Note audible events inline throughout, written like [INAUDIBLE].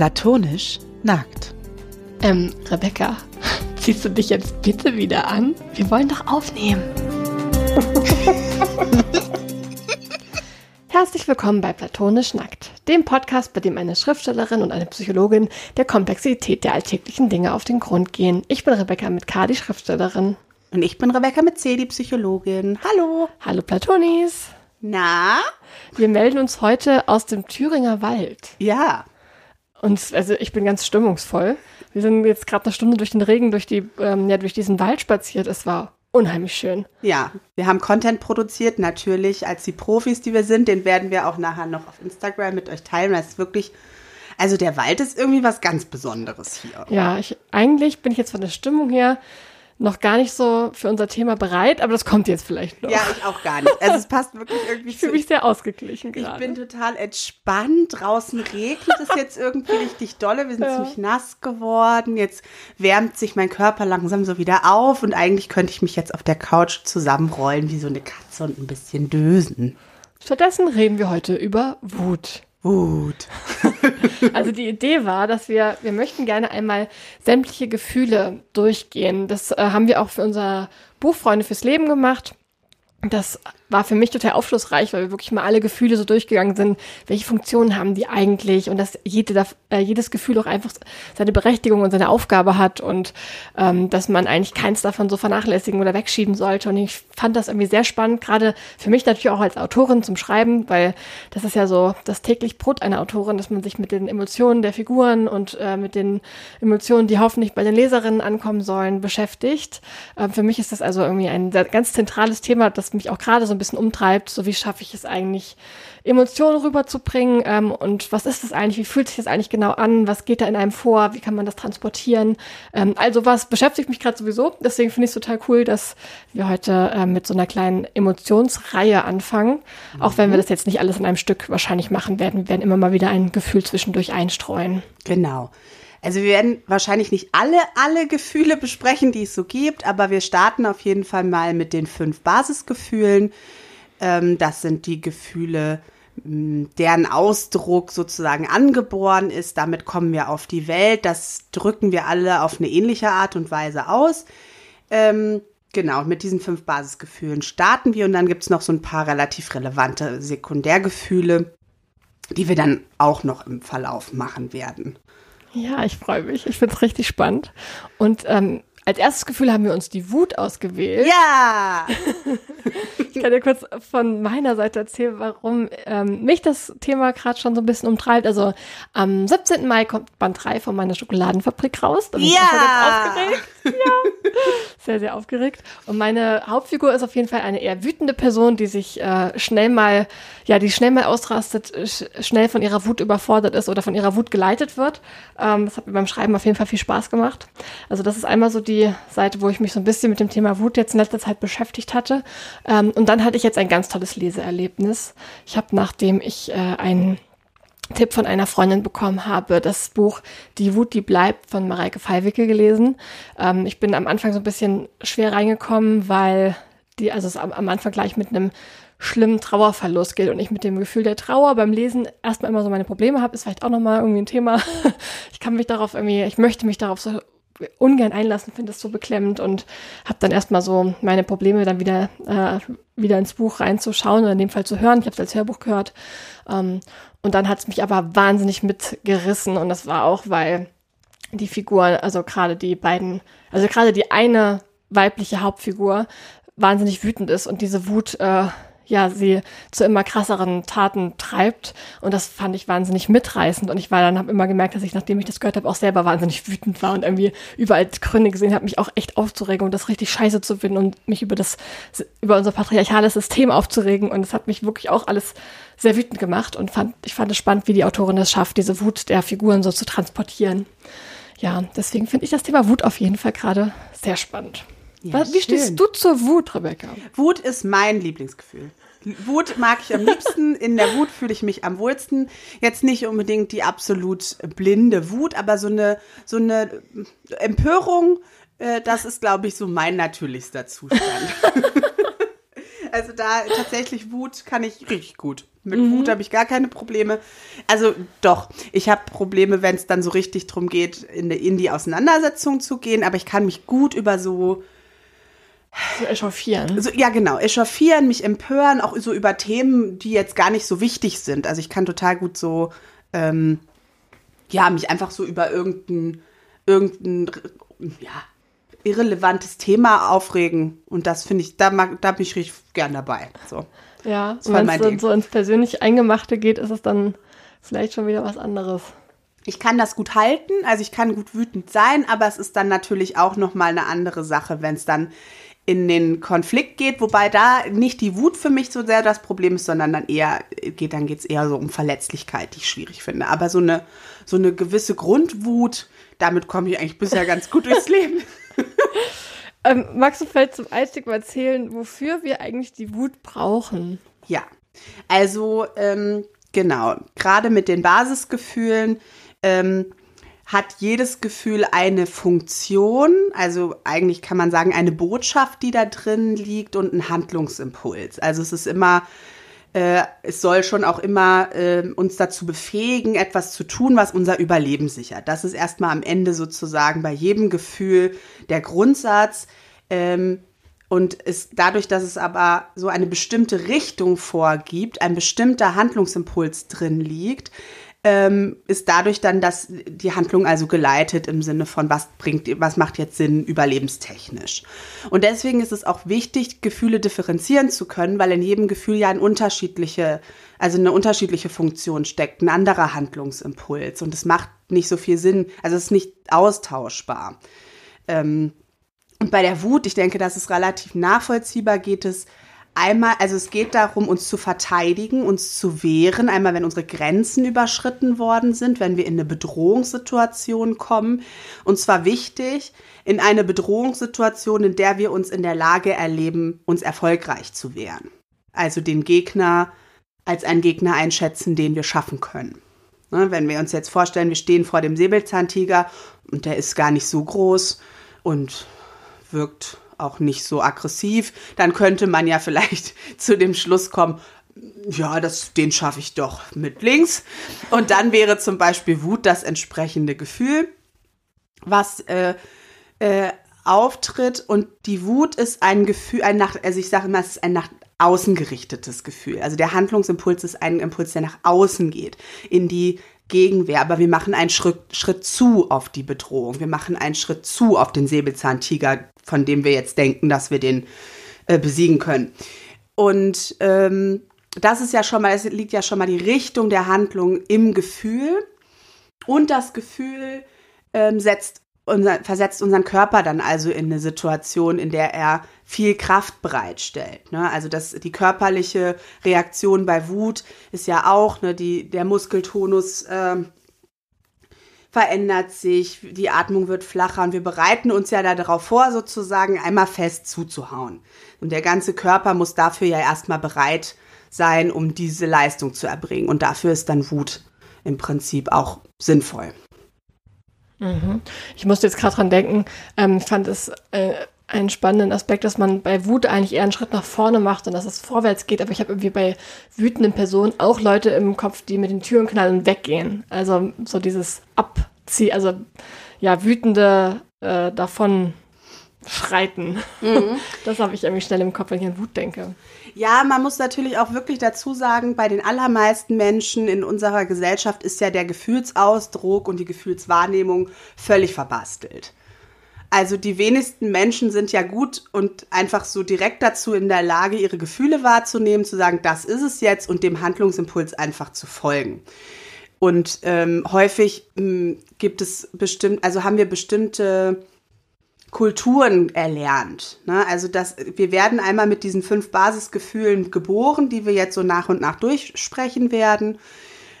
Platonisch nackt. Ähm, Rebecca, [LAUGHS] ziehst du dich jetzt bitte wieder an? Wir wollen doch aufnehmen. [LAUGHS] Herzlich willkommen bei Platonisch Nackt, dem Podcast, bei dem eine Schriftstellerin und eine Psychologin der Komplexität der alltäglichen Dinge auf den Grund gehen. Ich bin Rebecca mit K, die Schriftstellerin. Und ich bin Rebecca mit C, die Psychologin. Hallo. Hallo Platonis. Na? Wir melden uns heute aus dem Thüringer Wald. Ja. Und also ich bin ganz stimmungsvoll. Wir sind jetzt gerade eine Stunde durch den Regen, durch die, ähm, ja, durch diesen Wald spaziert. Es war unheimlich schön. Ja, wir haben Content produziert, natürlich als die Profis, die wir sind. Den werden wir auch nachher noch auf Instagram mit euch teilen. Das ist wirklich, also der Wald ist irgendwie was ganz Besonderes hier. Ja, ich, eigentlich bin ich jetzt von der Stimmung her noch gar nicht so für unser Thema bereit, aber das kommt jetzt vielleicht noch. Ja, ich auch gar nicht. Also es passt wirklich irgendwie Ich fühle mich sehr ausgeglichen Ich gerade. bin total entspannt. Draußen regnet es jetzt irgendwie richtig dolle. Wir sind Ja. ziemlich nass geworden. Jetzt wärmt sich mein Körper langsam so wieder auf und eigentlich könnte ich mich jetzt auf der Couch zusammenrollen wie so eine Katze und ein bisschen dösen. Stattdessen reden wir heute über Wut. Wut. [LAUGHS] Also die Idee war, dass wir, wir möchten gerne einmal sämtliche Gefühle durchgehen. Das äh, haben wir auch für unser Buch Freunde fürs Leben gemacht. Das war für mich total aufschlussreich, weil wir wirklich mal alle Gefühle so durchgegangen sind. Welche Funktionen haben die eigentlich? Und dass jede, äh, jedes Gefühl auch einfach seine Berechtigung und seine Aufgabe hat und ähm, dass man eigentlich keins davon so vernachlässigen oder wegschieben sollte. Und ich fand das irgendwie sehr spannend, gerade für mich natürlich auch als Autorin zum Schreiben, weil das ist ja so das täglich Brot einer Autorin, dass man sich mit den Emotionen der Figuren und äh, mit den Emotionen, die hoffentlich bei den Leserinnen ankommen sollen, beschäftigt. Ähm, für mich ist das also irgendwie ein ganz zentrales Thema, das mich auch gerade so ein bisschen umtreibt. So wie schaffe ich es eigentlich, Emotionen rüberzubringen ähm, und was ist das eigentlich, wie fühlt sich das eigentlich genau an, was geht da in einem vor, wie kann man das transportieren. Ähm, also was beschäftigt mich gerade sowieso, deswegen finde ich es total cool, dass wir heute ähm, mit so einer kleinen Emotionsreihe anfangen, auch wenn wir das jetzt nicht alles in einem Stück wahrscheinlich machen werden. Wir werden immer mal wieder ein Gefühl zwischendurch einstreuen. Genau. Also wir werden wahrscheinlich nicht alle, alle Gefühle besprechen, die es so gibt, aber wir starten auf jeden Fall mal mit den fünf Basisgefühlen. Ähm, das sind die Gefühle, deren Ausdruck sozusagen angeboren ist. Damit kommen wir auf die Welt. Das drücken wir alle auf eine ähnliche Art und Weise aus. Ähm, genau, mit diesen fünf Basisgefühlen starten wir und dann gibt es noch so ein paar relativ relevante Sekundärgefühle, die wir dann auch noch im Verlauf machen werden. Ja, ich freue mich. Ich finde es richtig spannend. Und ähm, als erstes Gefühl haben wir uns die Wut ausgewählt. Ja! [LAUGHS] Ich kann dir kurz von meiner Seite erzählen, warum ähm, mich das Thema gerade schon so ein bisschen umtreibt. Also am 17. Mai kommt Band 3 von meiner Schokoladenfabrik raus. Da bin ich Ja! ganz aufgeregt. Ja. Sehr, sehr aufgeregt. Und meine Hauptfigur ist auf jeden Fall eine eher wütende Person, die sich äh, schnell mal, ja, die schnell mal ausrastet, sch schnell von ihrer Wut überfordert ist oder von ihrer Wut geleitet wird. Ähm, das hat mir beim Schreiben auf jeden Fall viel Spaß gemacht. Also das ist einmal so die Seite, wo ich mich so ein bisschen mit dem Thema Wut jetzt in letzter Zeit beschäftigt hatte. Ähm, und dann hatte ich jetzt ein ganz tolles Leseerlebnis. Ich habe, nachdem ich äh, einen Tipp von einer Freundin bekommen habe, das Buch Die Wut, die bleibt von Mareike Fallwicke gelesen. Ähm, ich bin am Anfang so ein bisschen schwer reingekommen, weil die, also es am, am Anfang gleich mit einem schlimmen Trauerverlust geht und ich mit dem Gefühl der Trauer beim Lesen erstmal immer so meine Probleme habe, ist vielleicht auch nochmal irgendwie ein Thema. [LAUGHS] Ich kann mich darauf irgendwie, ich möchte mich darauf so ungern einlassen, finde es so beklemmend und habe dann erstmal so meine Probleme dann wieder äh, wieder ins Buch reinzuschauen oder in dem Fall zu hören. Ich habe es als Hörbuch gehört ähm, und dann hat es mich aber wahnsinnig mitgerissen und das war auch, weil die Figur, also gerade die beiden, also gerade die eine weibliche Hauptfigur wahnsinnig wütend ist und diese Wut äh, ja, sie zu immer krasseren Taten treibt. Und das fand ich wahnsinnig mitreißend. Und ich war dann, habe immer gemerkt, dass ich, nachdem ich das gehört habe, auch selber wahnsinnig wütend war und irgendwie überall Gründe gesehen habe, mich auch echt aufzuregen und das richtig scheiße zu finden und mich über das, über unser patriarchales System aufzuregen. Und es hat mich wirklich auch alles sehr wütend gemacht und fand, ich fand es spannend, wie die Autorin es schafft, diese Wut der Figuren so zu transportieren. Ja, deswegen finde ich das Thema Wut auf jeden Fall gerade sehr spannend. Ja, Wie stehst schön. du zur Wut, Rebecca? Wut ist mein Lieblingsgefühl. Wut mag ich am liebsten. In der Wut fühle ich mich am wohlsten. Jetzt nicht unbedingt die absolut blinde Wut, aber so eine, so eine Empörung, äh, das ist, glaube ich, so mein natürlichster Zustand. [LAUGHS] also da tatsächlich Wut kann ich richtig gut. Mit mhm. Wut habe ich gar keine Probleme. Also doch, ich habe Probleme, wenn es dann so richtig drum geht, in, in die Auseinandersetzung zu gehen. Aber ich kann mich gut über so so echauffieren. So, ja, genau. Echauffieren, mich empören, auch so über Themen, die jetzt gar nicht so wichtig sind. Also ich kann total gut so, ähm, ja, mich einfach so über irgendein, irgendein, ja, irrelevantes Thema aufregen. Und das finde ich, da, mag, da bin ich richtig gern dabei. So. Ja, wenn es dann so ins persönlich Eingemachte geht, ist es dann vielleicht schon wieder was anderes. Ich kann das gut halten, also ich kann gut wütend sein, aber es ist dann natürlich auch noch mal eine andere Sache, wenn es dann in den Konflikt geht, wobei da nicht die Wut für mich so sehr das Problem ist, sondern dann eher geht, dann geht es eher so um Verletzlichkeit, die ich schwierig finde. Aber so eine, so eine gewisse Grundwut, damit komme ich eigentlich bisher ganz gut durchs [LAUGHS] Leben. ähm, magst du vielleicht zum Einstieg mal erzählen, wofür wir eigentlich die Wut brauchen? Ja, also ähm, genau, gerade mit den Basisgefühlen ähm, hat jedes Gefühl eine Funktion, also eigentlich kann man sagen eine Botschaft, die da drin liegt und ein Handlungsimpuls. Also es ist immer, äh, es soll schon auch immer äh, uns dazu befähigen, etwas zu tun, was unser Überleben sichert. Das ist erstmal am Ende sozusagen bei jedem Gefühl der Grundsatz. Ähm, und ist dadurch, dass es aber so eine bestimmte Richtung vorgibt, ein bestimmter Handlungsimpuls drin liegt, ähm, ist dadurch dann dass die Handlung also geleitet im Sinne von, was bringt, was macht jetzt Sinn überlebenstechnisch. Und deswegen ist es auch wichtig, Gefühle differenzieren zu können, weil in jedem Gefühl ja ein unterschiedliche, also eine unterschiedliche Funktion steckt, ein anderer Handlungsimpuls. Und es macht nicht so viel Sinn, also es ist nicht austauschbar. Ähm, und bei der Wut, ich denke, das ist relativ nachvollziehbar, geht es Einmal, also es geht darum, uns zu verteidigen, uns zu wehren. Einmal, wenn unsere Grenzen überschritten worden sind, wenn wir in eine Bedrohungssituation kommen. Und zwar wichtig, in eine Bedrohungssituation, in der wir uns in der Lage erleben, uns erfolgreich zu wehren. Also den Gegner als einen Gegner einschätzen, den wir schaffen können. Ne, wenn wir uns jetzt vorstellen, wir stehen vor dem Säbelzahntiger und der ist gar nicht so groß und wirkt auch nicht so aggressiv, dann könnte man ja vielleicht [LAUGHS] zu dem Schluss kommen, ja, das, den schaffe ich doch mit links. Und dann wäre zum Beispiel Wut das entsprechende Gefühl, was äh, äh, auftritt. Und die Wut ist ein Gefühl, ein nach, also ich sage immer, es ist ein nach außen gerichtetes Gefühl. Also der Handlungsimpuls ist ein Impuls, der nach außen geht, in die Gegenwehr, aber wir machen einen Schritt, Schritt zu auf die Bedrohung. Wir machen einen Schritt zu auf den Säbelzahntiger, von dem wir jetzt denken, dass wir den äh, besiegen können. Und ähm, das ist ja schon mal, es liegt ja schon mal die Richtung der Handlung im Gefühl. Und das Gefühl ähm, setzt unser, versetzt unseren Körper dann also in eine Situation, in der er viel Kraft bereitstellt. Ne? Also das, die körperliche Reaktion bei Wut ist ja auch, ne, die, der Muskeltonus äh, verändert sich, die Atmung wird flacher und wir bereiten uns ja darauf vor, sozusagen einmal fest zuzuhauen. Und der ganze Körper muss dafür ja erstmal bereit sein, um diese Leistung zu erbringen. Und dafür ist dann Wut im Prinzip auch sinnvoll. Mhm. Ich musste jetzt gerade dran denken, ähm, ich fand es äh, einen spannenden Aspekt, dass man bei Wut eigentlich eher einen Schritt nach vorne macht und dass es vorwärts geht. Aber ich habe irgendwie bei wütenden Personen auch Leute im Kopf, die mit den Türen knallen und weggehen. Also so dieses Abziehen, also ja, wütende äh, davon schreiten. Mhm. [LAUGHS] Das habe ich irgendwie schnell im Kopf, wenn ich an Wut denke. Ja, man muss natürlich auch wirklich dazu sagen, bei den allermeisten Menschen in unserer Gesellschaft ist ja der Gefühlsausdruck und die Gefühlswahrnehmung völlig verbastelt. Also die wenigsten Menschen sind ja gut und einfach so direkt dazu in der Lage, ihre Gefühle wahrzunehmen, zu sagen, das ist es jetzt und dem Handlungsimpuls einfach zu folgen. Und ähm, häufig ähm, gibt es bestimmt, also haben wir bestimmte Kulturen erlernt. Ne? Also das, wir werden einmal mit diesen fünf Basisgefühlen geboren, die wir jetzt so nach und nach durchsprechen werden.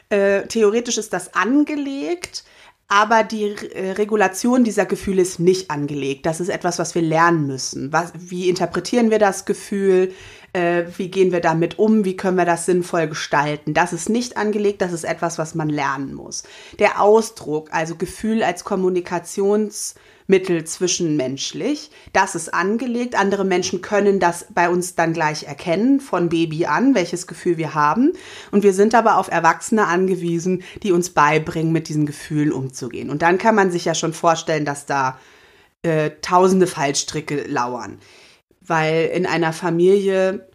Äh, theoretisch ist das angelegt, aber die äh, Regulation dieser Gefühle ist nicht angelegt. Das ist etwas, was wir lernen müssen. Was, wie interpretieren wir das Gefühl? Äh, wie gehen wir damit um? Wie können wir das sinnvoll gestalten? Das ist nicht angelegt, das ist etwas, was man lernen muss. Der Ausdruck, also Gefühl als Kommunikations- Mittel zwischenmenschlich. Das ist angelegt. Andere Menschen können das bei uns dann gleich erkennen, von Baby an, welches Gefühl wir haben. Und wir sind aber auf Erwachsene angewiesen, die uns beibringen, mit diesen Gefühlen umzugehen. Und dann kann man sich ja schon vorstellen, dass da äh, tausende Fallstricke lauern. Weil in einer Familie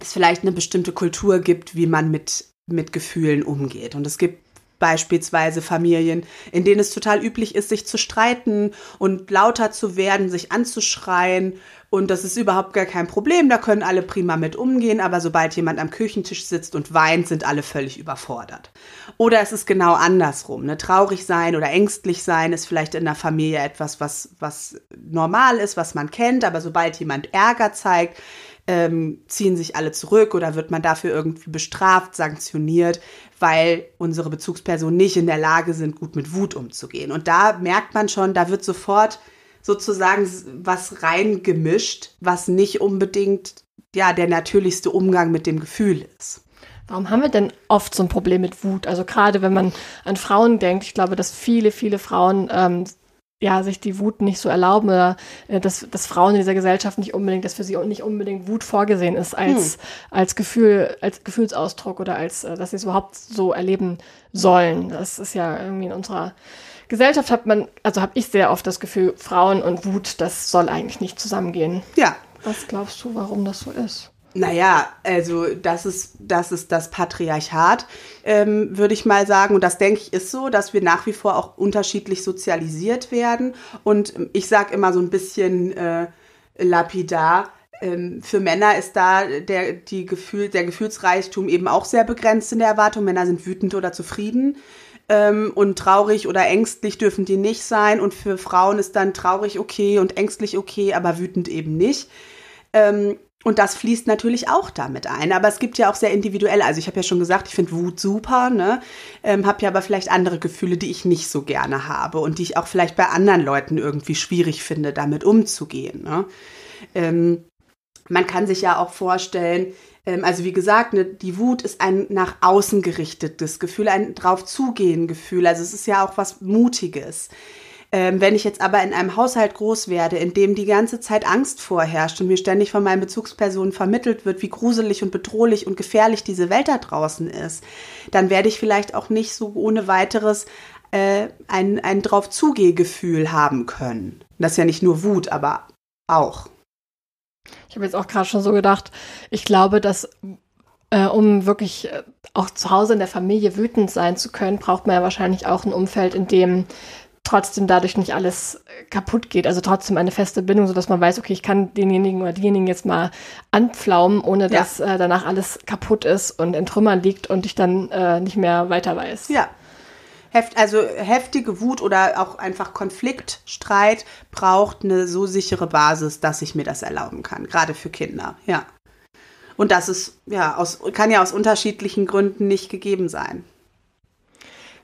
es vielleicht eine bestimmte Kultur gibt, wie man mit, mit Gefühlen umgeht. Und es gibt beispielsweise Familien, in denen es total üblich ist, sich zu streiten und lauter zu werden, sich anzuschreien. Und das ist überhaupt gar kein Problem. Da können alle prima mit umgehen. Aber sobald jemand am Küchentisch sitzt und weint, sind alle völlig überfordert. Oder es ist genau andersrum. Ne? Traurig sein oder ängstlich sein ist vielleicht in der Familie etwas, was, was normal ist, was man kennt. Aber sobald jemand Ärger zeigt, ähm, ziehen sich alle zurück oder wird man dafür irgendwie bestraft, sanktioniert, weil unsere Bezugspersonen nicht in der Lage sind, gut mit Wut umzugehen. Und da merkt man schon, da wird sofort sozusagen was reingemischt, was nicht unbedingt ja der natürlichste Umgang mit dem Gefühl ist. Warum haben wir denn oft so ein Problem mit Wut? Also gerade wenn man an Frauen denkt, ich glaube, dass viele, viele Frauen ähm, ja, sich die Wut nicht so erlauben oder äh, dass, dass Frauen in dieser Gesellschaft nicht unbedingt, dass für sie nicht unbedingt Wut vorgesehen ist als, hm. als Gefühl, als Gefühlsausdruck oder als, äh, dass sie es überhaupt so erleben sollen. Das ist ja irgendwie in unserer Gesellschaft hat man, also habe ich sehr oft das Gefühl, Frauen und Wut, das soll eigentlich nicht zusammengehen. Ja. Was glaubst du, warum das so ist? Naja, also das ist, das ist das Patriarchat, ähm, würde ich mal sagen. Und das denke ich ist so, dass wir nach wie vor auch unterschiedlich sozialisiert werden. Und ich sage immer so ein bisschen äh, lapidar, ähm, für Männer ist da der, die Gefühl, der Gefühlsreichtum eben auch sehr begrenzt in der Erwartung. Männer sind wütend oder zufrieden. Ähm, und traurig oder ängstlich dürfen die nicht sein. Und für Frauen ist dann traurig okay und ängstlich okay, aber wütend eben nicht. Und das fließt natürlich auch damit ein. Aber es gibt ja auch sehr individuell. Also ich habe ja schon gesagt, ich finde Wut super, ne? Ähm, habe ja aber vielleicht andere Gefühle, die ich nicht so gerne habe und die ich auch vielleicht bei anderen Leuten irgendwie schwierig finde, damit umzugehen. Ne? Ähm, man kann sich ja auch vorstellen, ähm, also wie gesagt, ne, die Wut ist ein nach außen gerichtetes Gefühl, ein drauf zugehen Gefühl. Also es ist ja auch was Mutiges. Ähm, wenn ich jetzt aber in einem Haushalt groß werde, in dem die ganze Zeit Angst vorherrscht und mir ständig von meinen Bezugspersonen vermittelt wird, wie gruselig und bedrohlich und gefährlich diese Welt da draußen ist, dann werde ich vielleicht auch nicht so ohne weiteres äh, ein, ein drauf Zugehgefühl haben können. Das ist ja nicht nur Wut, aber auch. Ich habe jetzt auch gerade schon so gedacht, ich glaube, dass äh, um wirklich äh, auch zu Hause in der Familie wütend sein zu können, braucht man ja wahrscheinlich auch ein Umfeld, in dem trotzdem dadurch nicht alles kaputt geht. Also trotzdem eine feste Bindung, sodass man weiß, okay, ich kann denjenigen oder diejenigen jetzt mal anpflaumen, ohne dass ja. äh, danach alles kaputt ist und in Trümmern liegt und ich dann äh, nicht mehr weiter weiß. Ja. Heft, also heftige Wut oder auch einfach Konflikt, Streit braucht eine so sichere Basis, dass ich mir das erlauben kann, gerade für Kinder, ja. Und das ist, ja, aus, kann ja aus unterschiedlichen Gründen nicht gegeben sein.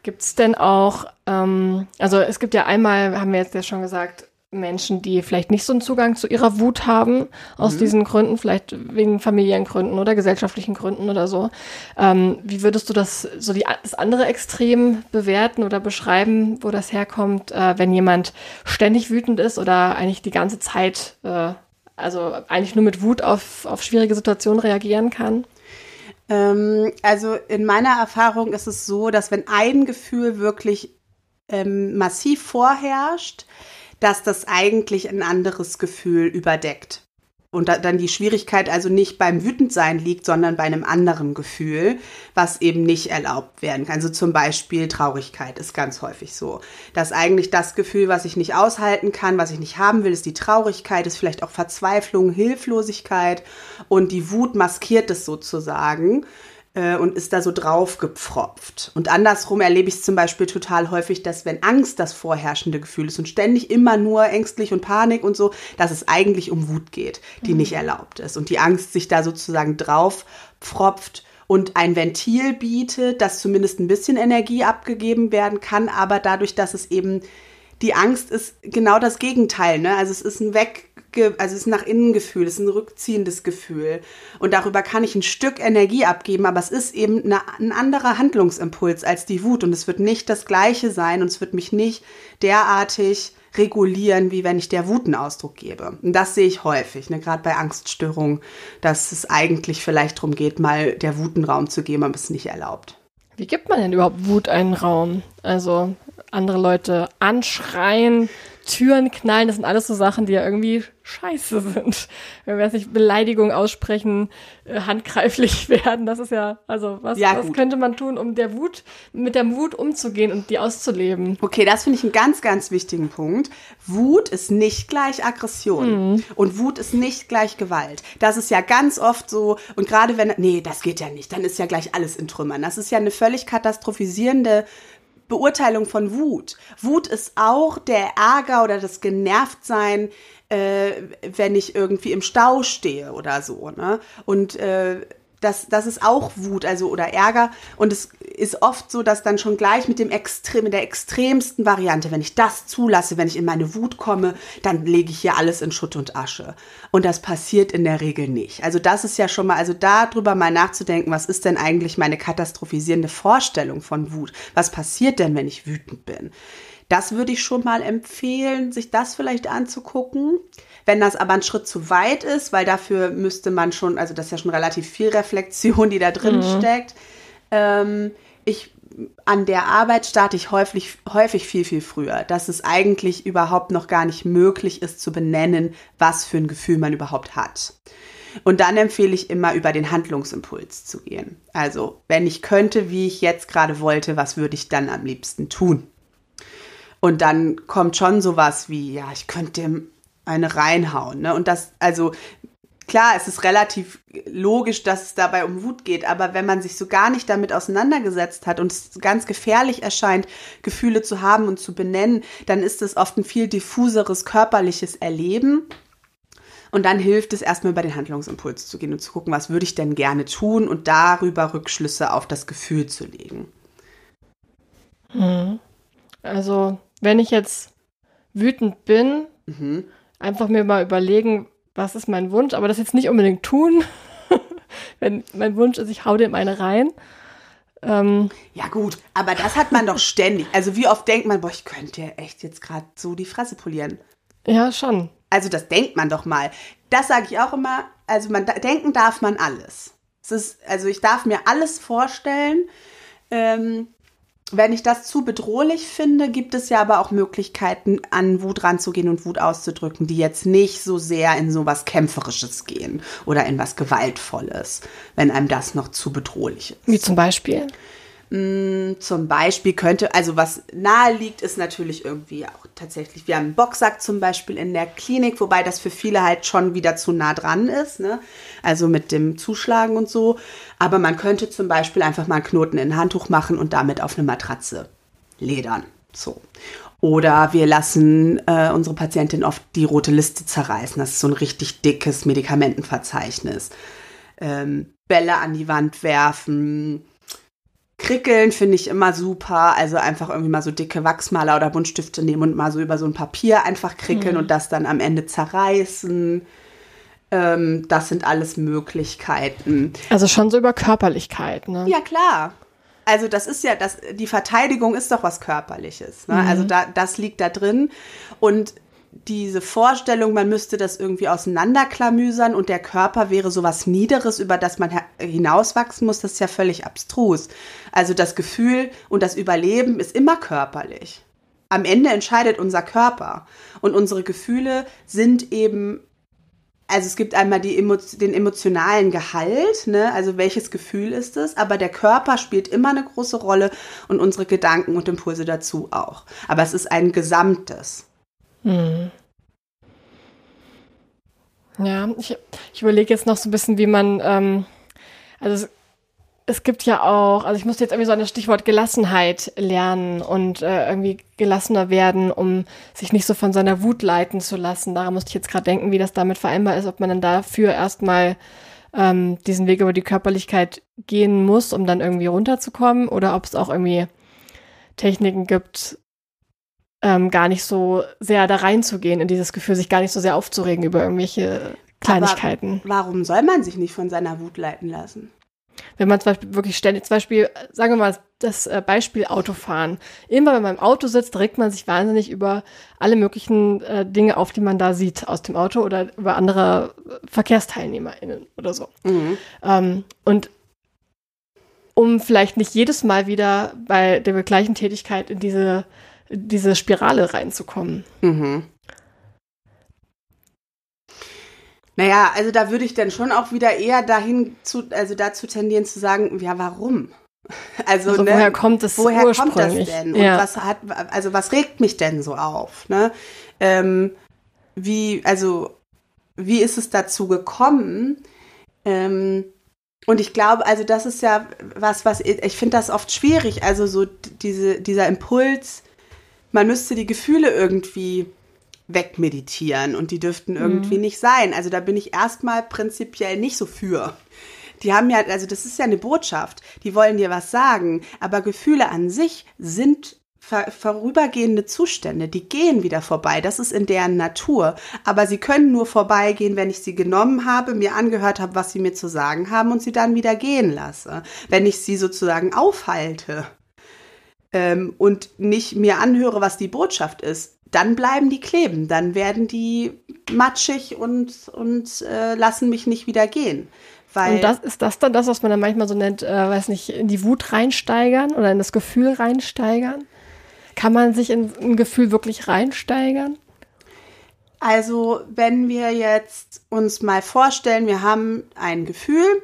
Gibt es denn auch, ähm, also es gibt ja einmal, haben wir jetzt ja schon gesagt, Menschen, die vielleicht nicht so einen Zugang zu ihrer Wut haben, aus mhm. diesen Gründen, vielleicht wegen Familiengründen oder gesellschaftlichen Gründen oder so. Ähm, wie würdest du das, so die, das andere Extrem bewerten oder beschreiben, wo das herkommt, äh, wenn jemand ständig wütend ist oder eigentlich die ganze Zeit, äh, also eigentlich nur mit Wut auf, auf schwierige Situationen reagieren kann? Ähm, also in meiner Erfahrung ist es so, dass wenn ein Gefühl wirklich ähm, massiv vorherrscht, dass das eigentlich ein anderes Gefühl überdeckt und da, dann die Schwierigkeit also nicht beim Wütendsein liegt, sondern bei einem anderen Gefühl, was eben nicht erlaubt werden kann. Also zum Beispiel Traurigkeit ist ganz häufig so, dass eigentlich das Gefühl, was ich nicht aushalten kann, was ich nicht haben will, ist die Traurigkeit, ist vielleicht auch Verzweiflung, Hilflosigkeit und die Wut maskiert es sozusagen äh, und ist da so drauf gepfropft. Und andersrum erlebe ich es zum Beispiel total häufig, dass wenn Angst das vorherrschende Gefühl ist und ständig immer nur ängstlich und Panik und so, dass es eigentlich um Wut geht, die mhm. nicht erlaubt ist. Und die Angst sich da sozusagen drauf pfropft und ein Ventil bietet, dass zumindest ein bisschen Energie abgegeben werden kann, aber dadurch, dass es eben die Angst ist genau das Gegenteil. Ne? Also es ist ein Weg, also es ist ein nach innen Gefühl, es ist ein rückziehendes Gefühl. Und darüber kann ich ein Stück Energie abgeben, aber es ist eben eine, ein anderer Handlungsimpuls als die Wut. Und es wird nicht das Gleiche sein und es wird mich nicht derartig regulieren, wie wenn ich der Wut einen Ausdruck gebe. Und das sehe ich häufig, ne? gerade bei Angststörungen, dass es eigentlich vielleicht darum geht, mal der Wut einen Raum zu geben, aber es ist nicht erlaubt. Wie gibt man denn überhaupt Wut einen Raum? Also andere Leute anschreien, Türen knallen, das sind alles so Sachen, die ja irgendwie scheiße sind. Wenn wir jetzt nicht Beleidigung aussprechen, äh, handgreiflich [LAUGHS] werden, das ist ja, also was, ja, was könnte man tun, um der Wut, mit der Wut umzugehen und die auszuleben? Okay, das finde ich einen ganz, ganz wichtigen Punkt. Wut ist nicht gleich Aggression mhm. und Wut ist nicht gleich Gewalt. Das ist ja ganz oft so und gerade wenn, nee, das geht ja nicht, dann ist ja gleich alles in Trümmern. Das ist ja eine völlig katastrophisierende Beurteilung von Wut. Wut ist auch der Ärger oder das Genervtsein, äh, wenn ich irgendwie im Stau stehe oder so. Ne? Und äh, das, das ist auch Wut, also oder Ärger. Und es ist oft so, dass dann schon gleich mit dem Extrem, mit der extremsten Variante, wenn ich das zulasse, wenn ich in meine Wut komme, dann lege ich hier alles in Schutt und Asche. Und das passiert in der Regel nicht. Also das ist ja schon mal, also darüber mal nachzudenken, was ist denn eigentlich meine katastrophisierende Vorstellung von Wut? Was passiert denn, wenn ich wütend bin? Das würde ich schon mal empfehlen, sich das vielleicht anzugucken. Wenn das aber ein Schritt zu weit ist, weil dafür müsste man schon, also das ist ja schon relativ viel Reflexion, die da drin mhm. steckt. Ähm, ich an der Arbeit starte ich häufig, häufig viel, viel früher, dass es eigentlich überhaupt noch gar nicht möglich ist zu benennen, was für ein Gefühl man überhaupt hat. Und dann empfehle ich immer, über den Handlungsimpuls zu gehen. Also, wenn ich könnte, wie ich jetzt gerade wollte, was würde ich dann am liebsten tun? Und dann kommt schon sowas wie, ja, ich könnte dem eine reinhauen. Ne? Und das, also klar, es ist relativ logisch, dass es dabei um Wut geht, aber wenn man sich so gar nicht damit auseinandergesetzt hat und es ganz gefährlich erscheint, Gefühle zu haben und zu benennen, dann ist es oft ein viel diffuseres körperliches Erleben. Und dann hilft es erstmal über den Handlungsimpuls zu gehen und zu gucken, was würde ich denn gerne tun und darüber Rückschlüsse auf das Gefühl zu legen. Hm. Also, wenn ich jetzt wütend bin, mhm einfach mir mal überlegen, was ist mein Wunsch, aber das jetzt nicht unbedingt tun. [LAUGHS] Wenn mein Wunsch ist, ich hau dem eine rein. Ähm, ja gut, aber das hat man doch ständig. Also wie oft denkt man, boah, ich könnte echt jetzt gerade so die Fresse polieren. Ja, schon. Also das denkt man doch mal. Das sage ich auch immer. Also man denken darf man alles. Es ist, also ich darf mir alles vorstellen. Ähm, wenn ich das zu bedrohlich finde, gibt es ja aber auch Möglichkeiten, an Wut ranzugehen und Wut auszudrücken, die jetzt nicht so sehr in so was Kämpferisches gehen oder in was Gewaltvolles, wenn einem das noch zu bedrohlich ist. Wie zum Beispiel? Mm, zum Beispiel könnte, also was nahe liegt, ist natürlich irgendwie auch tatsächlich, wir haben einen Boxsack zum Beispiel in der Klinik, wobei das für viele halt schon wieder zu nah dran ist, ne? also mit dem Zuschlagen und so. Aber man könnte zum Beispiel einfach mal einen Knoten in ein Handtuch machen und damit auf eine Matratze ledern. So. Oder wir lassen äh, unsere Patientin oft die rote Liste zerreißen. Das ist so ein richtig dickes Medikamentenverzeichnis. Ähm, Bälle an die Wand werfen, Krickeln finde ich immer super. Also einfach irgendwie mal so dicke Wachsmaler oder Buntstifte nehmen und mal so über so ein Papier einfach krickeln mhm. und das dann am Ende zerreißen. Ähm, das sind alles Möglichkeiten. Also schon so über Körperlichkeit, ne? Ja, klar. Also das ist ja, das, die Verteidigung ist doch was Körperliches. Ne? Mhm. Also da, das liegt da drin. Und diese Vorstellung, man müsste das irgendwie auseinanderklamüsern und der Körper wäre so was Niederes, über das man hinauswachsen muss, das ist ja völlig abstrus. Also das Gefühl und das Überleben ist immer körperlich. Am Ende entscheidet unser Körper und unsere Gefühle sind eben also es gibt einmal die, den emotionalen Gehalt, ne? also welches Gefühl ist es, aber der Körper spielt immer eine große Rolle und unsere Gedanken und Impulse dazu auch. Aber es ist ein Gesamtes. Hm. Ja, ich, ich überlege jetzt noch so ein bisschen, wie man, ähm, also es, es, gibt ja auch, also ich musste jetzt irgendwie so an das Stichwort Gelassenheit lernen und äh, irgendwie gelassener werden, um sich nicht so von seiner Wut leiten zu lassen. Daran musste ich jetzt gerade denken, wie das damit vereinbar ist, ob man dann dafür erstmal ähm, diesen Weg über die Körperlichkeit gehen muss, um dann irgendwie runterzukommen oder ob es auch irgendwie Techniken gibt, ähm, gar nicht so sehr da reinzugehen in dieses Gefühl, sich gar nicht so sehr aufzuregen über irgendwelche Kleinigkeiten. Aber warum soll man sich nicht von seiner Wut leiten lassen? Wenn man zum Beispiel wirklich ständig, zum Beispiel, sagen wir mal, das äh, Beispiel Autofahren. Immer wenn man im Auto sitzt, regt man sich wahnsinnig über alle möglichen äh, Dinge auf, die man da sieht aus dem Auto oder über andere VerkehrsteilnehmerInnen oder so. Mhm. Ähm, und um vielleicht nicht jedes Mal wieder bei der gleichen Tätigkeit in diese, diese Spirale reinzukommen. Mhm. Naja, also da würde ich dann schon auch wieder eher dahin zu, also dazu tendieren zu sagen, ja, warum? [LAUGHS] Also, also ne, woher kommt es Woher kommt das denn? Und was hat, also was regt mich denn so auf? Ne? Ähm, wie, also, wie ist es dazu gekommen? Ähm, und ich glaube, also das ist ja was, was ich finde das oft schwierig. Also so diese, dieser Impuls, man müsste die Gefühle irgendwie wegmeditieren und die dürften irgendwie mhm. nicht sein. Also da bin ich erstmal prinzipiell nicht so für. Die haben ja, also das ist ja eine Botschaft, die wollen dir was sagen, aber Gefühle an sich sind vorübergehende Zustände, die gehen wieder vorbei. Das ist in deren Natur. Aber sie können nur vorbeigehen, wenn ich sie genommen habe, mir angehört habe, was sie mir zu sagen haben und sie dann wieder gehen lasse. Wenn ich sie sozusagen aufhalte ähm, und nicht mir anhöre, was die Botschaft ist, dann bleiben die kleben, dann werden die matschig und, und äh, lassen mich nicht wieder gehen. Weil und das ist das dann das, was man dann manchmal so nennt, äh, weiß nicht, in die Wut reinsteigern oder in das Gefühl reinsteigern? Kann man sich in ein Gefühl wirklich reinsteigern? Also, wenn wir jetzt uns mal vorstellen, wir haben ein Gefühl,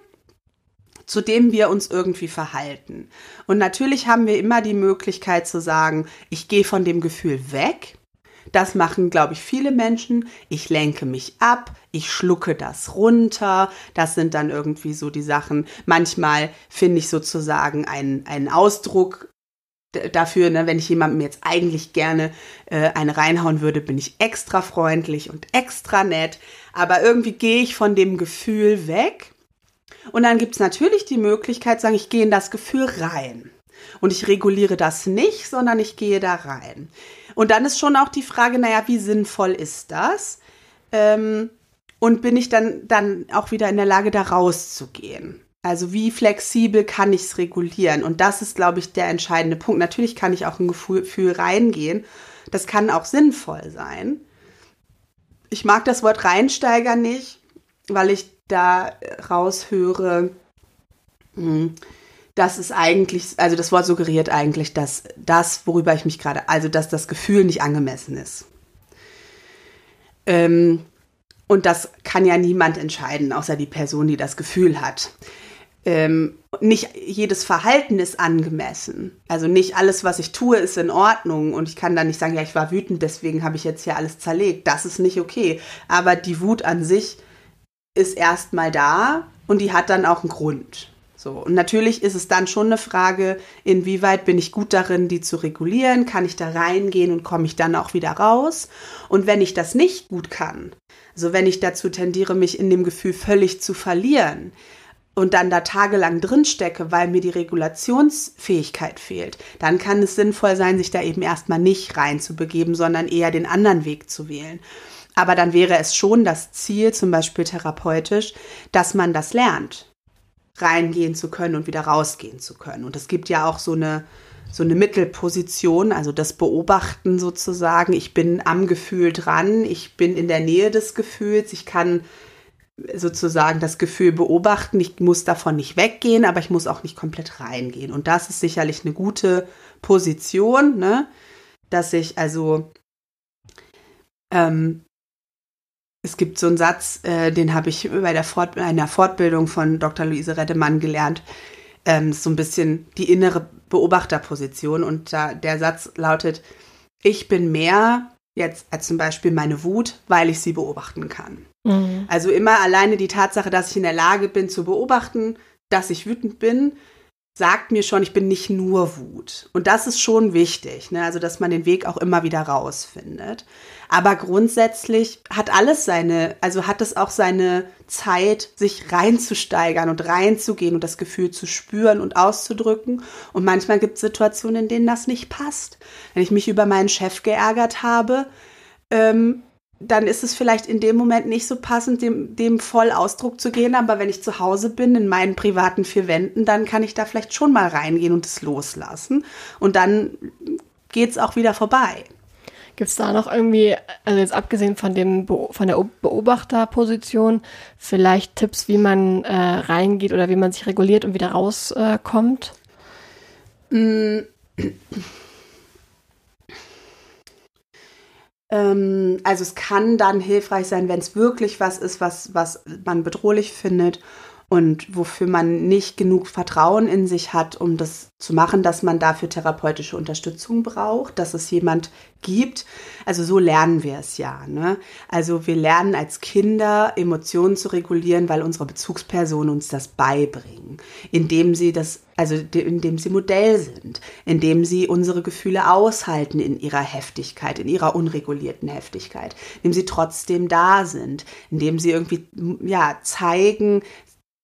zu dem wir uns irgendwie verhalten. Und natürlich haben wir immer die Möglichkeit zu sagen, ich gehe von dem Gefühl weg das machen, glaube ich, viele Menschen. Ich lenke mich ab, ich schlucke das runter. Das sind dann irgendwie so die Sachen. Manchmal finde ich sozusagen einen, einen Ausdruck dafür, ne, wenn ich jemandem jetzt eigentlich gerne äh, eine reinhauen würde, bin ich extra freundlich und extra nett. Aber irgendwie gehe ich von dem Gefühl weg. Und dann gibt es natürlich die Möglichkeit, sagen, ich gehe in das Gefühl rein. Und ich reguliere das nicht, sondern ich gehe da rein. Und dann ist schon auch die Frage, naja, wie sinnvoll ist das? Ähm, und bin ich dann, dann auch wieder in der Lage, da rauszugehen? Also wie flexibel kann ich es regulieren? Und das ist, glaube ich, der entscheidende Punkt. Natürlich kann ich auch ein Gefühl, reingehen. Das kann auch sinnvoll sein. Ich mag das Wort reinsteigern nicht, weil ich da raushöre, hm, das ist eigentlich, also das Wort suggeriert eigentlich, dass das, worüber ich mich gerade, also dass das Gefühl nicht angemessen ist. Ähm, und das kann ja niemand entscheiden, außer die Person, die das Gefühl hat. Ähm, nicht jedes Verhalten ist angemessen. Also nicht alles, was ich tue, ist in Ordnung. Und ich kann dann nicht sagen, ja, ich war wütend, deswegen habe ich jetzt hier alles zerlegt. Das ist nicht okay. Aber die Wut an sich ist erstmal da und die hat dann auch einen Grund. So, und natürlich ist es dann schon eine Frage, inwieweit bin ich gut darin, die zu regulieren? Kann ich da reingehen und komme ich dann auch wieder raus? Und wenn ich das nicht gut kann, also wenn ich dazu tendiere, mich in dem Gefühl völlig zu verlieren und dann da tagelang drin stecke, weil mir die Regulationsfähigkeit fehlt, dann kann es sinnvoll sein, sich da eben erstmal nicht reinzubegeben, sondern eher den anderen Weg zu wählen. Aber dann wäre es schon das Ziel, zum Beispiel therapeutisch, dass man das lernt reingehen zu können und wieder rausgehen zu können. Und es gibt ja auch so eine, so eine Mittelposition, also das Beobachten sozusagen. Ich bin am Gefühl dran, ich bin in der Nähe des Gefühls, ich kann sozusagen das Gefühl beobachten. Ich muss davon nicht weggehen, aber ich muss auch nicht komplett reingehen. Und das ist sicherlich eine gute Position, ne? dass ich also ähm, es gibt so einen Satz, äh, den habe ich bei der Fort einer Fortbildung von Dr. Luise Reddemann gelernt. Ähm, so ein bisschen die innere Beobachterposition. Und da, der Satz lautet, ich bin mehr jetzt als zum Beispiel meine Wut, weil ich sie beobachten kann. Mhm. Also immer alleine die Tatsache, dass ich in der Lage bin zu beobachten, dass ich wütend bin, sagt mir schon, ich bin nicht nur Wut. Und das ist schon wichtig, ne? also dass man den Weg auch immer wieder rausfindet. Aber grundsätzlich hat alles seine, also hat es auch seine Zeit, sich reinzusteigern und reinzugehen und das Gefühl zu spüren und auszudrücken. Und manchmal gibt es Situationen, in denen das nicht passt. Wenn ich mich über meinen Chef geärgert habe, ähm, dann ist es vielleicht in dem Moment nicht so passend, dem, dem voll Ausdruck zu gehen. Aber wenn ich zu Hause bin, in meinen privaten vier Wänden, dann kann ich da vielleicht schon mal reingehen und es loslassen. Und dann geht es auch wieder vorbei. Gibt es da noch irgendwie, also jetzt abgesehen von dem von der Beobachterposition, vielleicht Tipps, wie man äh, reingeht oder wie man sich reguliert und wieder rauskommt? Äh, also es kann dann hilfreich sein, wenn es wirklich was ist, was, was man bedrohlich findet und wofür man nicht genug Vertrauen in sich hat, um das zu machen, dass man dafür therapeutische Unterstützung braucht, dass es jemand gibt. Also so lernen wir es ja. Ne? Also wir lernen als Kinder Emotionen zu regulieren, weil unsere Bezugspersonen uns das beibringen, indem sie das, also indem sie Modell sind, indem sie unsere Gefühle aushalten in ihrer Heftigkeit, in ihrer unregulierten Heftigkeit, indem sie trotzdem da sind, indem sie irgendwie ja zeigen,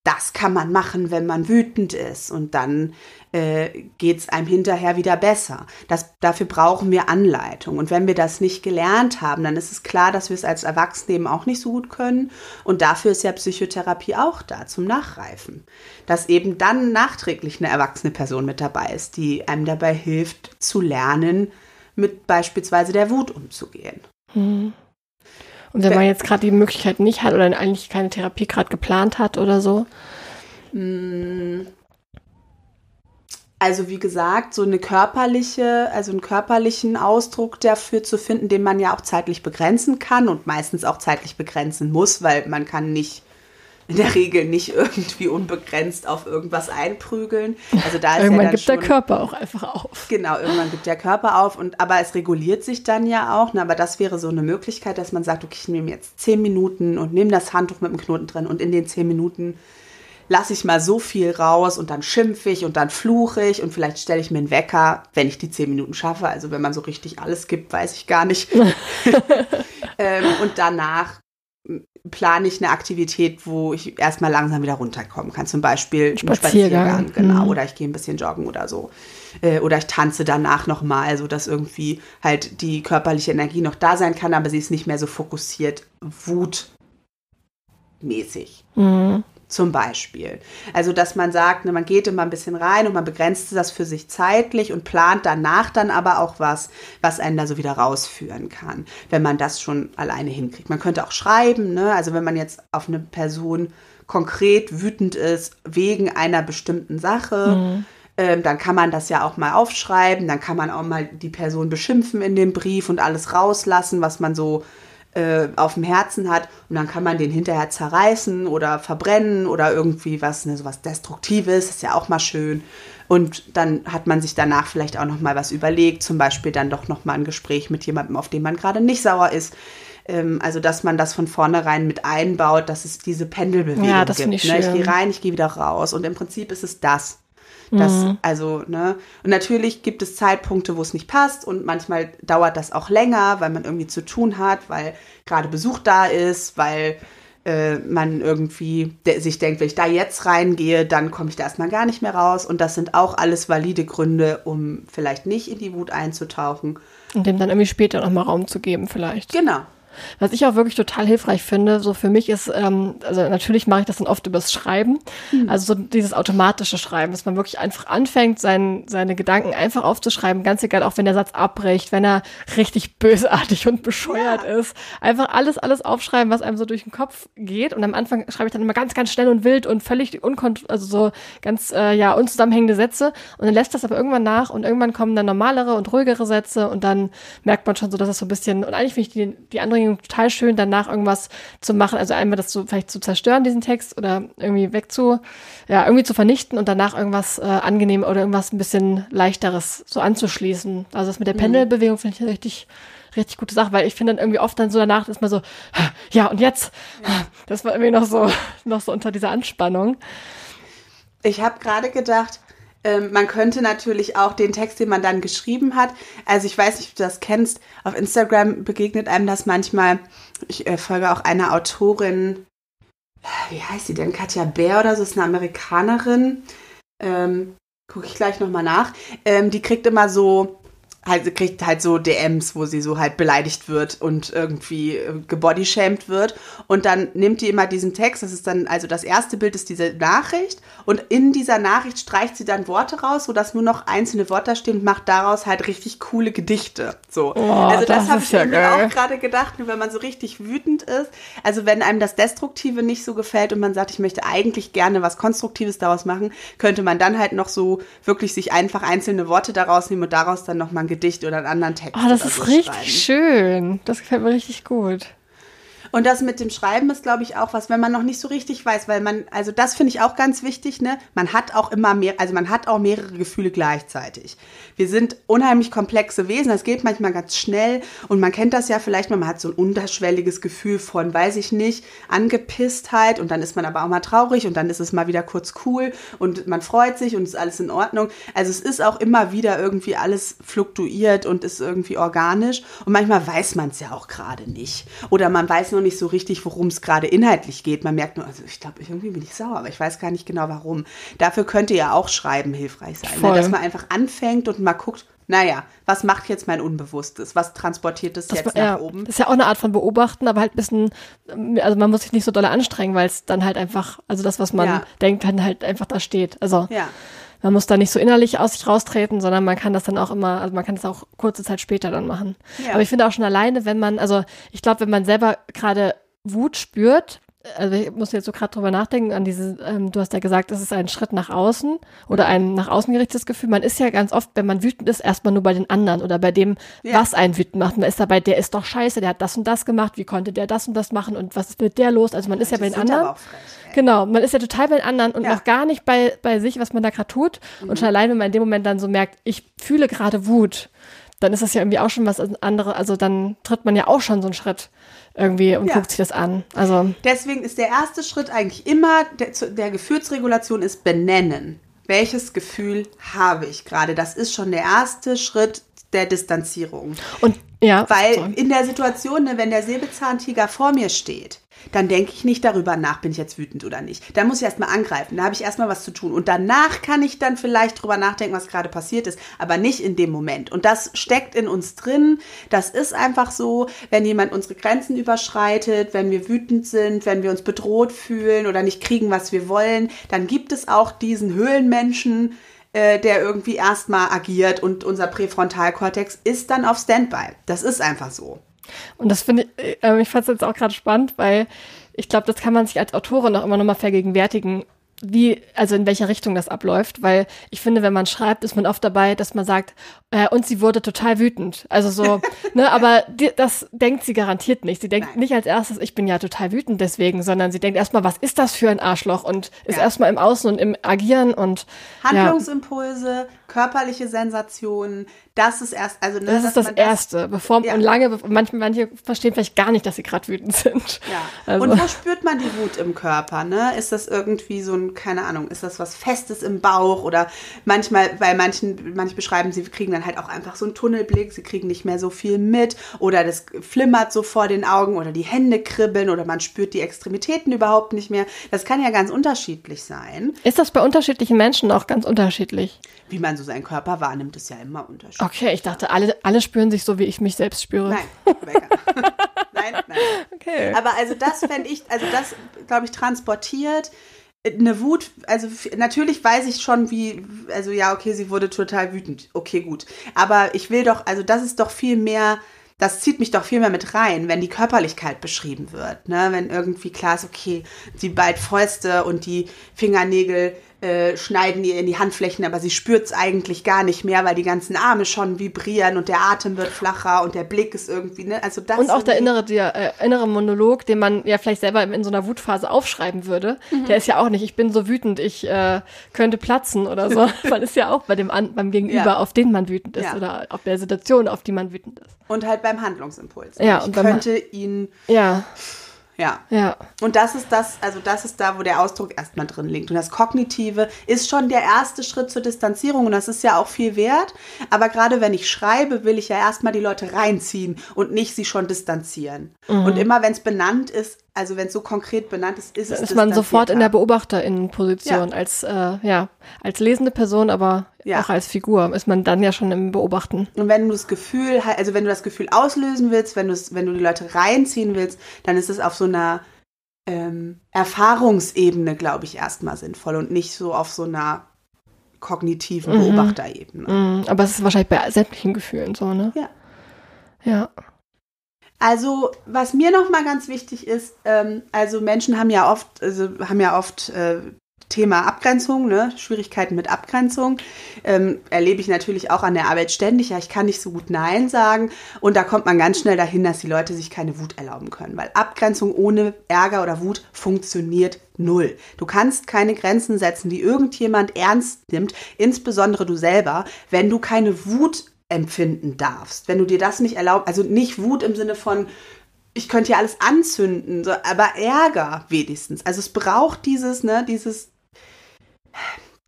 das kann man machen, wenn man wütend ist und dann äh, geht es einem hinterher wieder besser. Das, dafür brauchen wir Anleitung. Und wenn wir das nicht gelernt haben, dann ist es klar, dass wir es als Erwachsene eben auch nicht so gut können. Und dafür ist ja Psychotherapie auch da, zum Nachreifen. Dass eben dann nachträglich eine erwachsene Person mit dabei ist, die einem dabei hilft zu lernen, mit beispielsweise der Wut umzugehen. Mhm. Und wenn man jetzt gerade die Möglichkeit nicht hat oder eigentlich keine Therapie gerade geplant hat oder so? Hm. Also wie gesagt, so eine körperliche, also einen körperlichen Ausdruck dafür zu finden, den man ja auch zeitlich begrenzen kann und meistens auch zeitlich begrenzen muss, weil man kann nicht in der Regel nicht irgendwie unbegrenzt auf irgendwas einprügeln. Also da ist irgendwann ja gibt schon, der Körper auch einfach auf. Genau, irgendwann gibt der Körper auf und aber es reguliert sich dann ja auch. Ne, aber das wäre so eine Möglichkeit, dass man sagt, okay, ich nehme jetzt zehn Minuten und nehme das Handtuch mit dem Knoten drin und in den zehn Minuten lasse ich mal so viel raus und dann schimpfe ich und dann fluche ich und vielleicht stelle ich mir einen Wecker, wenn ich die zehn Minuten schaffe. Also wenn man so richtig alles gibt, weiß ich gar nicht. [LAUGHS] ähm, und danach plane ich eine Aktivität, wo ich erstmal langsam wieder runterkommen kann. Zum Beispiel Spaziergang, Spaziergang genau. Mhm. Oder ich gehe ein bisschen joggen oder so. Äh, oder ich tanze danach nochmal, sodass irgendwie halt die körperliche Energie noch da sein kann, aber sie ist nicht mehr so fokussiert, wutmäßig. Mhm zum Beispiel. Also, dass man sagt, ne, man geht immer ein bisschen rein und man begrenzt das für sich zeitlich und plant danach dann aber auch was, was einen da so wieder rausführen kann, wenn man das schon alleine hinkriegt. Man könnte auch schreiben, ne? also wenn man jetzt auf eine Person konkret wütend ist wegen einer bestimmten Sache, mhm. ähm, dann kann man das ja auch mal aufschreiben, dann kann man auch mal die Person beschimpfen in dem Brief und alles rauslassen, was man so äh, auf dem Herzen hat und dann kann man den hinterher zerreißen oder verbrennen oder irgendwie was, ne, sowas Destruktives, ist ja auch mal schön. Und dann hat man sich danach vielleicht auch noch mal was überlegt, zum Beispiel dann doch noch mal ein Gespräch mit jemandem, auf den man gerade nicht sauer ist. Ähm, also, dass man das von vornherein mit einbaut, dass es diese Pendelbewegung ja, das gibt. Ich, ne? ich gehe rein, ich gehe wieder raus. Und im Prinzip ist es das. Das, mhm. also, ne? Und natürlich gibt es Zeitpunkte, wo es nicht passt und manchmal dauert das auch länger, weil man irgendwie zu tun hat, weil gerade Besuch da ist, weil äh, man irgendwie de sich denkt, wenn ich da jetzt reingehe, dann komme ich da erstmal gar nicht mehr raus. Und das sind auch alles valide Gründe, um vielleicht nicht in die Wut einzutauchen. Und dem dann irgendwie später nochmal Raum zu geben, vielleicht. Genau, was ich auch wirklich total hilfreich finde, so für mich ist, ähm, also natürlich mache ich das dann oft übers Schreiben, mhm. also so dieses automatische Schreiben, dass man wirklich einfach anfängt, sein, seine Gedanken einfach aufzuschreiben, ganz egal, auch wenn der Satz abbricht, wenn er richtig bösartig und bescheuert ja. ist. Einfach alles, alles aufschreiben, was einem so durch den Kopf geht. Und am Anfang schreibe ich dann immer ganz, ganz schnell und wild und völlig unkont also so ganz äh, ja unzusammenhängende Sätze. Und dann lässt das aber irgendwann nach und irgendwann kommen dann normalere und ruhigere Sätze und dann merkt man schon so, dass es so ein bisschen, und eigentlich finde ich die, die andere Anregung total schön, danach irgendwas zu machen. Also einmal das so vielleicht zu zerstören, diesen Text, oder irgendwie wegzu, ja, irgendwie zu vernichten und danach irgendwas äh, angenehm oder irgendwas ein bisschen leichteres so anzuschließen. Also das mit der mhm. Pendelbewegung finde ich eine richtig, richtig gute Sache, weil ich finde dann irgendwie oft dann so danach ist man so, ja, und jetzt? Ja. Das war irgendwie noch so, [LAUGHS] noch so unter dieser Anspannung. Ich habe gerade gedacht, ähm, man könnte natürlich auch den Text, den man dann geschrieben hat, also ich weiß nicht, ob du das kennst, auf Instagram begegnet einem das manchmal. Ich äh, folge auch einer Autorin, wie heißt sie denn? Katja Bär oder so, ist eine Amerikanerin. Ähm, Gucke ich gleich nochmal nach. Ähm, die kriegt immer so halt kriegt halt so DMs, wo sie so halt beleidigt wird und irgendwie äh, gebodyshamed wird. Und dann nimmt die immer diesen Text, das ist dann, also das erste Bild ist diese Nachricht und in dieser Nachricht streicht sie dann Worte raus, sodass nur noch einzelne Worte stehen und macht daraus halt richtig coole Gedichte. So. Oh, also das, das habe ich ja geil. auch gerade gedacht, wenn man so richtig wütend ist. Also wenn einem das Destruktive nicht so gefällt und man sagt, ich möchte eigentlich gerne was Konstruktives daraus machen, könnte man dann halt noch so wirklich sich einfach einzelne Worte daraus nehmen und daraus dann nochmal ein Gedicht oder einen anderen Text Oh, das ist so richtig schön. Das gefällt mir richtig gut. Und das mit dem Schreiben ist, glaube ich, auch was, wenn man noch nicht so richtig weiß, weil man, also das finde ich auch ganz wichtig, ne? Man hat auch immer mehr, also man hat auch mehrere Gefühle gleichzeitig. Wir sind unheimlich komplexe Wesen, das geht manchmal ganz schnell und man kennt das ja vielleicht man hat so ein unterschwelliges Gefühl von, weiß ich nicht, Angepisstheit und dann ist man aber auch mal traurig und dann ist es mal wieder kurz cool und man freut sich und ist alles in Ordnung. Also es ist auch immer wieder irgendwie alles fluktuiert und ist irgendwie organisch und manchmal weiß man es ja auch gerade nicht. Oder man weiß noch nicht so richtig, worum es gerade inhaltlich geht. Man merkt nur, also ich glaube, irgendwie bin ich sauer, aber ich weiß gar nicht genau warum. Dafür könnte ja auch Schreiben hilfreich sein, ne? Dass man einfach anfängt und mal guckt, naja, was macht jetzt mein Unbewusstes? Was transportiert es Das, jetzt ja, nach oben? das ist ja auch eine Art von Beobachten, aber halt ein bisschen, also man muss sich nicht so doll anstrengen, weil es dann halt einfach, also das, was man Ja. denkt, dann halt einfach da steht. Also Ja. Man muss da nicht so innerlich aus sich raustreten, sondern man kann das dann auch immer, also man kann das auch kurze Zeit später dann machen. Ja. Aber ich finde auch schon alleine, wenn man, also ich glaube, wenn man selber gerade Wut spürt, also ich muss jetzt so gerade drüber nachdenken, an diese, ähm, du hast ja gesagt, es ist ein Schritt nach außen oder ein nach außen gerichtetes Gefühl. Man ist ja ganz oft, wenn man wütend ist, erstmal nur bei den anderen oder bei dem, Ja. was einen wütend macht. Man ist dabei, der ist doch scheiße, der hat das und das gemacht, wie konnte der das und das machen und was ist mit der los? Also man ist ja bei Die den anderen. frech. Genau, man ist ja total bei den anderen und Ja. Mhm. noch gar nicht bei, bei sich, was man da gerade tut. Und schon allein, wenn man in dem Moment dann so merkt, ich fühle gerade Wut, dann ist das ja irgendwie auch schon was andere, also dann tritt man ja auch schon so einen Schritt irgendwie und Ja. guckt sich das an. Also, Deswegen ist der erste Schritt eigentlich immer der, der Gefühlsregulation ist benennen. Welches Gefühl habe ich gerade? Das ist schon der erste Schritt der Distanzierung. und ja, Weil sorry. in der Situation, ne, wenn der Säbelzahntiger vor mir steht, dann denke ich nicht darüber nach, bin ich jetzt wütend oder nicht. Da muss ich erstmal angreifen, da habe ich erstmal was zu tun. Und danach kann ich dann vielleicht drüber nachdenken, was gerade passiert ist, aber nicht in dem Moment. Und das steckt in uns drin. Das ist einfach so, wenn jemand unsere Grenzen überschreitet, wenn wir wütend sind, wenn wir uns bedroht fühlen oder nicht kriegen, was wir wollen, dann gibt es auch diesen Höhlenmenschen, äh, der irgendwie erstmal agiert und unser Präfrontalkortex ist dann auf Standby. Das ist einfach so. Und das finde ich, äh, ich fand es jetzt auch gerade spannend, weil ich glaube, das kann man sich als Autorin auch immer nochmal vergegenwärtigen, wie, also in welcher Richtung das abläuft, weil ich finde, wenn man schreibt, ist man oft dabei, dass man sagt, äh, und sie wurde total wütend. Also so, [LAUGHS] ne, aber die, das denkt sie garantiert nicht. Sie denkt Nein. nicht als erstes, ich bin ja total wütend deswegen, sondern sie denkt erstmal, was ist das für ein Arschloch und ist Ja. erstmal im Außen und im Agieren und ja, Handlungsimpulse, körperliche Sensationen, das ist erst, also ne, das ist das Erste, bevor Ja. und lange, manche, manche verstehen vielleicht gar nicht, dass sie gerade wütend [LAUGHS] sind. Ja. Also. Und wo spürt man die Wut im Körper? Ne? Ist das irgendwie so ein, keine Ahnung, ist das was Festes im Bauch oder manchmal, bei manchen, manche beschreiben, sie kriegen dann halt auch einfach so einen Tunnelblick, sie kriegen nicht mehr so viel mit oder das flimmert so vor den Augen oder die Hände kribbeln oder man spürt die Extremitäten überhaupt nicht mehr. Das kann ja ganz unterschiedlich sein. Ist das bei unterschiedlichen Menschen auch ganz unterschiedlich? Wie man so seinen Körper wahrnimmt, ist ja immer unterschiedlich. Okay, ich dachte, alle, alle spüren sich so, wie ich mich selbst spüre. Nein, [LAUGHS] nein, nein. Okay. Aber also das fände ich, also das, glaube ich, transportiert eine Wut, also natürlich weiß ich schon, wie, also ja, okay, sie wurde total wütend. Okay, gut. Aber ich will doch, also das ist doch viel mehr, das zieht mich doch viel mehr mit rein, wenn die Körperlichkeit beschrieben wird. Ne? Wenn irgendwie klar ist, okay, sie ballt Fäuste und die Fingernägel äh, schneiden ihr in die Handflächen, aber sie spürt es eigentlich gar nicht mehr, weil die ganzen Arme schon vibrieren und der Atem wird flacher und der Blick ist irgendwie, ne? Also das Und auch der innere, der äh, innere Monolog, den man ja vielleicht selber in so einer Wutphase aufschreiben würde, Mhm. der ist ja auch nicht, ich bin so wütend, ich äh, könnte platzen oder so. [LAUGHS] man ist ja auch bei dem an, beim Gegenüber, Ja. auf den man wütend ist Ja. oder auf der Situation, auf die man wütend ist. Und halt beim Handlungsimpuls. Ja, ich und könnte ihn, Ja, ja. ja. Und das ist das, also das ist da, wo der Ausdruck erstmal drin liegt. Und das Kognitive ist schon der erste Schritt zur Distanzierung und das ist ja auch viel wert. Aber gerade wenn ich schreibe, will ich ja erstmal die Leute reinziehen und nicht sie schon distanzieren. Und immer wenn es benannt ist, also wenn es so konkret benannt ist, ist Da es ist man sofort in der. Beobachterinnenposition Ja. als äh, ja als lesende Person, aber Ja. auch als Figur ist man dann ja schon im Beobachten. Und wenn du das Gefühl, also wenn du das Gefühl auslösen willst, wenn du wenn du die Leute reinziehen willst, dann ist es auf so einer ähm, Erfahrungsebene, glaube ich, erstmal sinnvoll und nicht so auf so einer kognitiven Mhm. Beobachterebene. Mm, aber es ist wahrscheinlich bei sämtlichen Gefühlen so, ne? Ja. Ja. Also was mir noch mal ganz wichtig ist, ähm, also Menschen haben ja oft, also haben ja oft äh, Thema Abgrenzung, ne? Schwierigkeiten mit Abgrenzung. Ähm, erlebe ich natürlich auch an der Arbeit ständig. Ja, ich kann nicht so gut Nein sagen. Und da kommt man ganz schnell dahin, dass die Leute sich keine Wut erlauben können. Weil Abgrenzung ohne Ärger oder Wut funktioniert null. Du kannst keine Grenzen setzen, die irgendjemand ernst nimmt, insbesondere du selber, wenn du keine Wut empfinden darfst. Wenn du dir das nicht erlaubst, also nicht Wut im Sinne von, ich könnte ja alles anzünden, aber Ärger wenigstens. Also es braucht dieses, ne, dieses,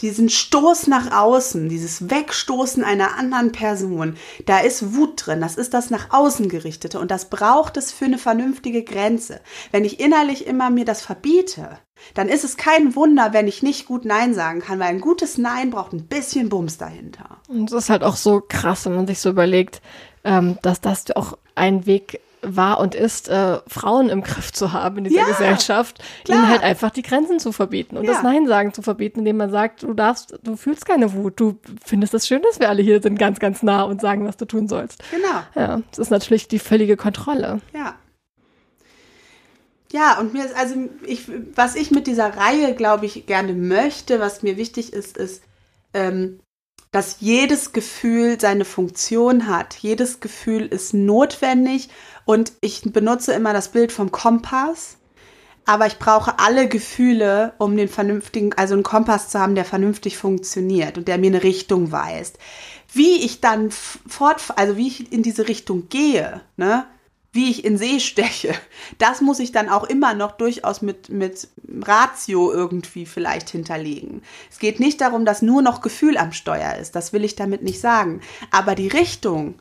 diesen Stoß nach außen, dieses Wegstoßen einer anderen Person. Da ist Wut drin, das ist das nach außen gerichtete und das braucht es für eine vernünftige Grenze. Wenn ich innerlich immer mir das verbiete, dann ist es kein Wunder, wenn ich nicht gut Nein sagen kann, weil ein gutes Nein braucht ein bisschen Bums dahinter. Und es ist halt auch so krass, wenn man sich so überlegt, ähm, dass das auch ein Weg war und ist, äh, Frauen im Griff zu haben in dieser Ja, Gesellschaft, klar. ihnen halt einfach die Grenzen zu verbieten und Ja. das Nein sagen zu verbieten, indem man sagt, du darfst, du fühlst keine Wut, du findest es schön, dass wir alle hier sind, ganz, ganz nah und sagen, was du tun sollst. Genau. Ja, das ist natürlich die völlige Kontrolle. Ja. Ja, und mir ist, also ich, was ich mit dieser Reihe, glaube ich, gerne möchte, was mir wichtig ist, ist, ähm, dass jedes Gefühl seine Funktion hat. Jedes Gefühl ist notwendig und ich benutze immer das Bild vom Kompass. Aber ich brauche alle Gefühle, um den vernünftigen, also einen Kompass zu haben, der vernünftig funktioniert und der mir eine Richtung weist. Wie ich dann fort, also wie ich in diese Richtung gehe, ne, wie ich in See steche, das muss ich dann auch immer noch durchaus mit, mit Ratio irgendwie vielleicht hinterlegen. Es geht nicht darum, dass nur noch Gefühl am Steuer ist, das will ich damit nicht sagen. Aber die Richtung,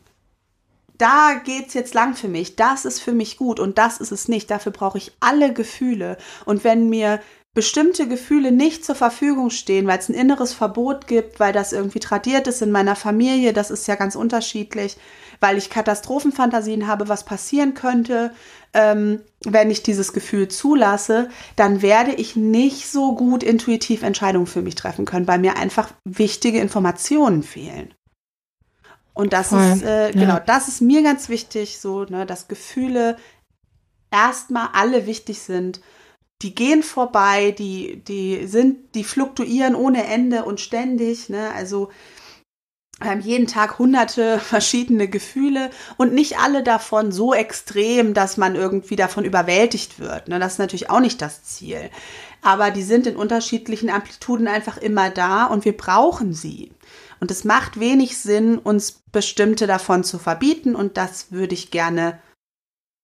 da geht's jetzt lang für mich, das ist für mich gut und das ist es nicht. Dafür brauche ich alle Gefühle. Und wenn mir bestimmte Gefühle nicht zur Verfügung stehen, weil es ein inneres Verbot gibt, weil das irgendwie tradiert ist in meiner Familie, das ist ja ganz unterschiedlich, weil ich Katastrophenfantasien habe, was passieren könnte, ähm, wenn ich dieses Gefühl zulasse, dann werde ich nicht so gut intuitiv Entscheidungen für mich treffen können, weil mir einfach wichtige Informationen fehlen. Und das Voll, ist, äh, ja. genau, das ist mir ganz wichtig, so, ne, dass Gefühle erstmal alle wichtig sind. Die gehen vorbei, die, die sind, die fluktuieren ohne Ende und ständig, ne, also, jeden Tag hunderte [LAUGHS] verschiedene Gefühle und nicht alle davon so extrem, dass man irgendwie davon überwältigt wird. Ne? Das ist natürlich auch nicht das Ziel. Aber die sind in unterschiedlichen Amplituden einfach immer da und wir brauchen sie. Und es macht wenig Sinn, uns bestimmte davon zu verbieten und das würde ich gerne,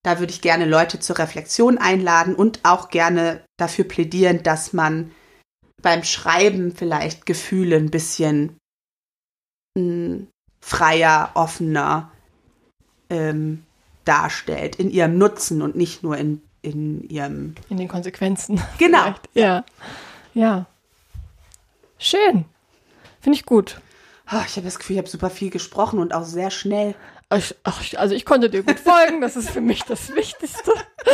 da würde ich gerne Leute zur Reflexion einladen und auch gerne dafür plädieren, dass man beim Schreiben vielleicht Gefühle ein bisschen mh, freier, offener ähm, darstellt in ihrem Nutzen und nicht nur in, in ihrem. In den Konsequenzen. Genau. Vielleicht. Ja. Ja. Schön. Finde ich gut. Ah, ich habe das Gefühl, ich habe super viel gesprochen und auch sehr schnell. Ich, ach, also ich konnte dir gut folgen, das ist für mich das Wichtigste. [LAUGHS]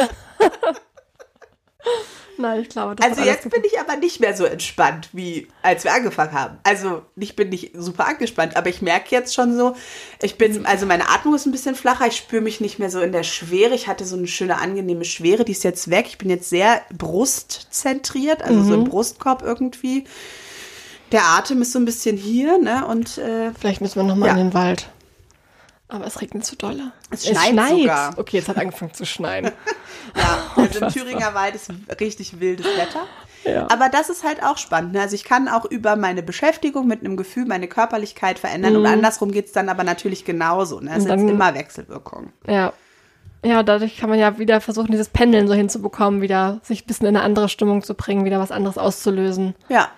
Nein, ich glaube, das Also jetzt bin ich aber nicht mehr so entspannt, wie als wir angefangen haben. Also ich bin nicht super angespannt, aber ich merke jetzt schon so, ich bin, also meine Atmung ist ein bisschen flacher, ich spüre mich nicht mehr so in der Schwere. Ich hatte so eine schöne, angenehme Schwere, die ist jetzt weg. Ich bin jetzt sehr brustzentriert, also so im Brustkorb irgendwie. Der Atem ist so ein bisschen hier, ne? Und äh, Vielleicht müssen wir nochmal Ja. in den Wald. Aber es regnet zu dolle. Es schneit sogar. Okay, es hat angefangen zu schneien. [LAUGHS] Ja, [LAUGHS] also im Thüringer Wald ist richtig wildes Wetter. Ja. Aber das ist halt auch spannend. ne? Also ich kann auch über meine Beschäftigung mit einem Gefühl meine Körperlichkeit verändern und andersrum geht's dann aber natürlich genauso. Ne? Es dann- immer Wechselwirkung. Ja. Ja, dadurch kann man ja wieder versuchen, dieses Pendeln so hinzubekommen, wieder sich ein bisschen in eine andere Stimmung zu bringen, wieder was anderes auszulösen. Ja.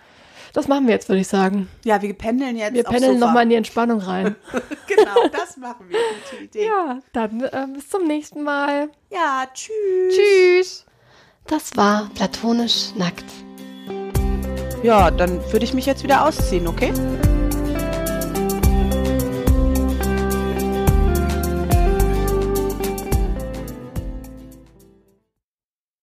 Das machen wir jetzt, würde ich sagen. Ja, wir pendeln jetzt Wir pendeln nochmal in die Entspannung rein. [LAUGHS] Genau, das machen wir. Gute Idee. ja, dann äh, bis zum nächsten Mal. ja tschüss. Tschüss. Das war platonisch nackt. Ja, dann würde ich mich jetzt wieder ausziehen, okay?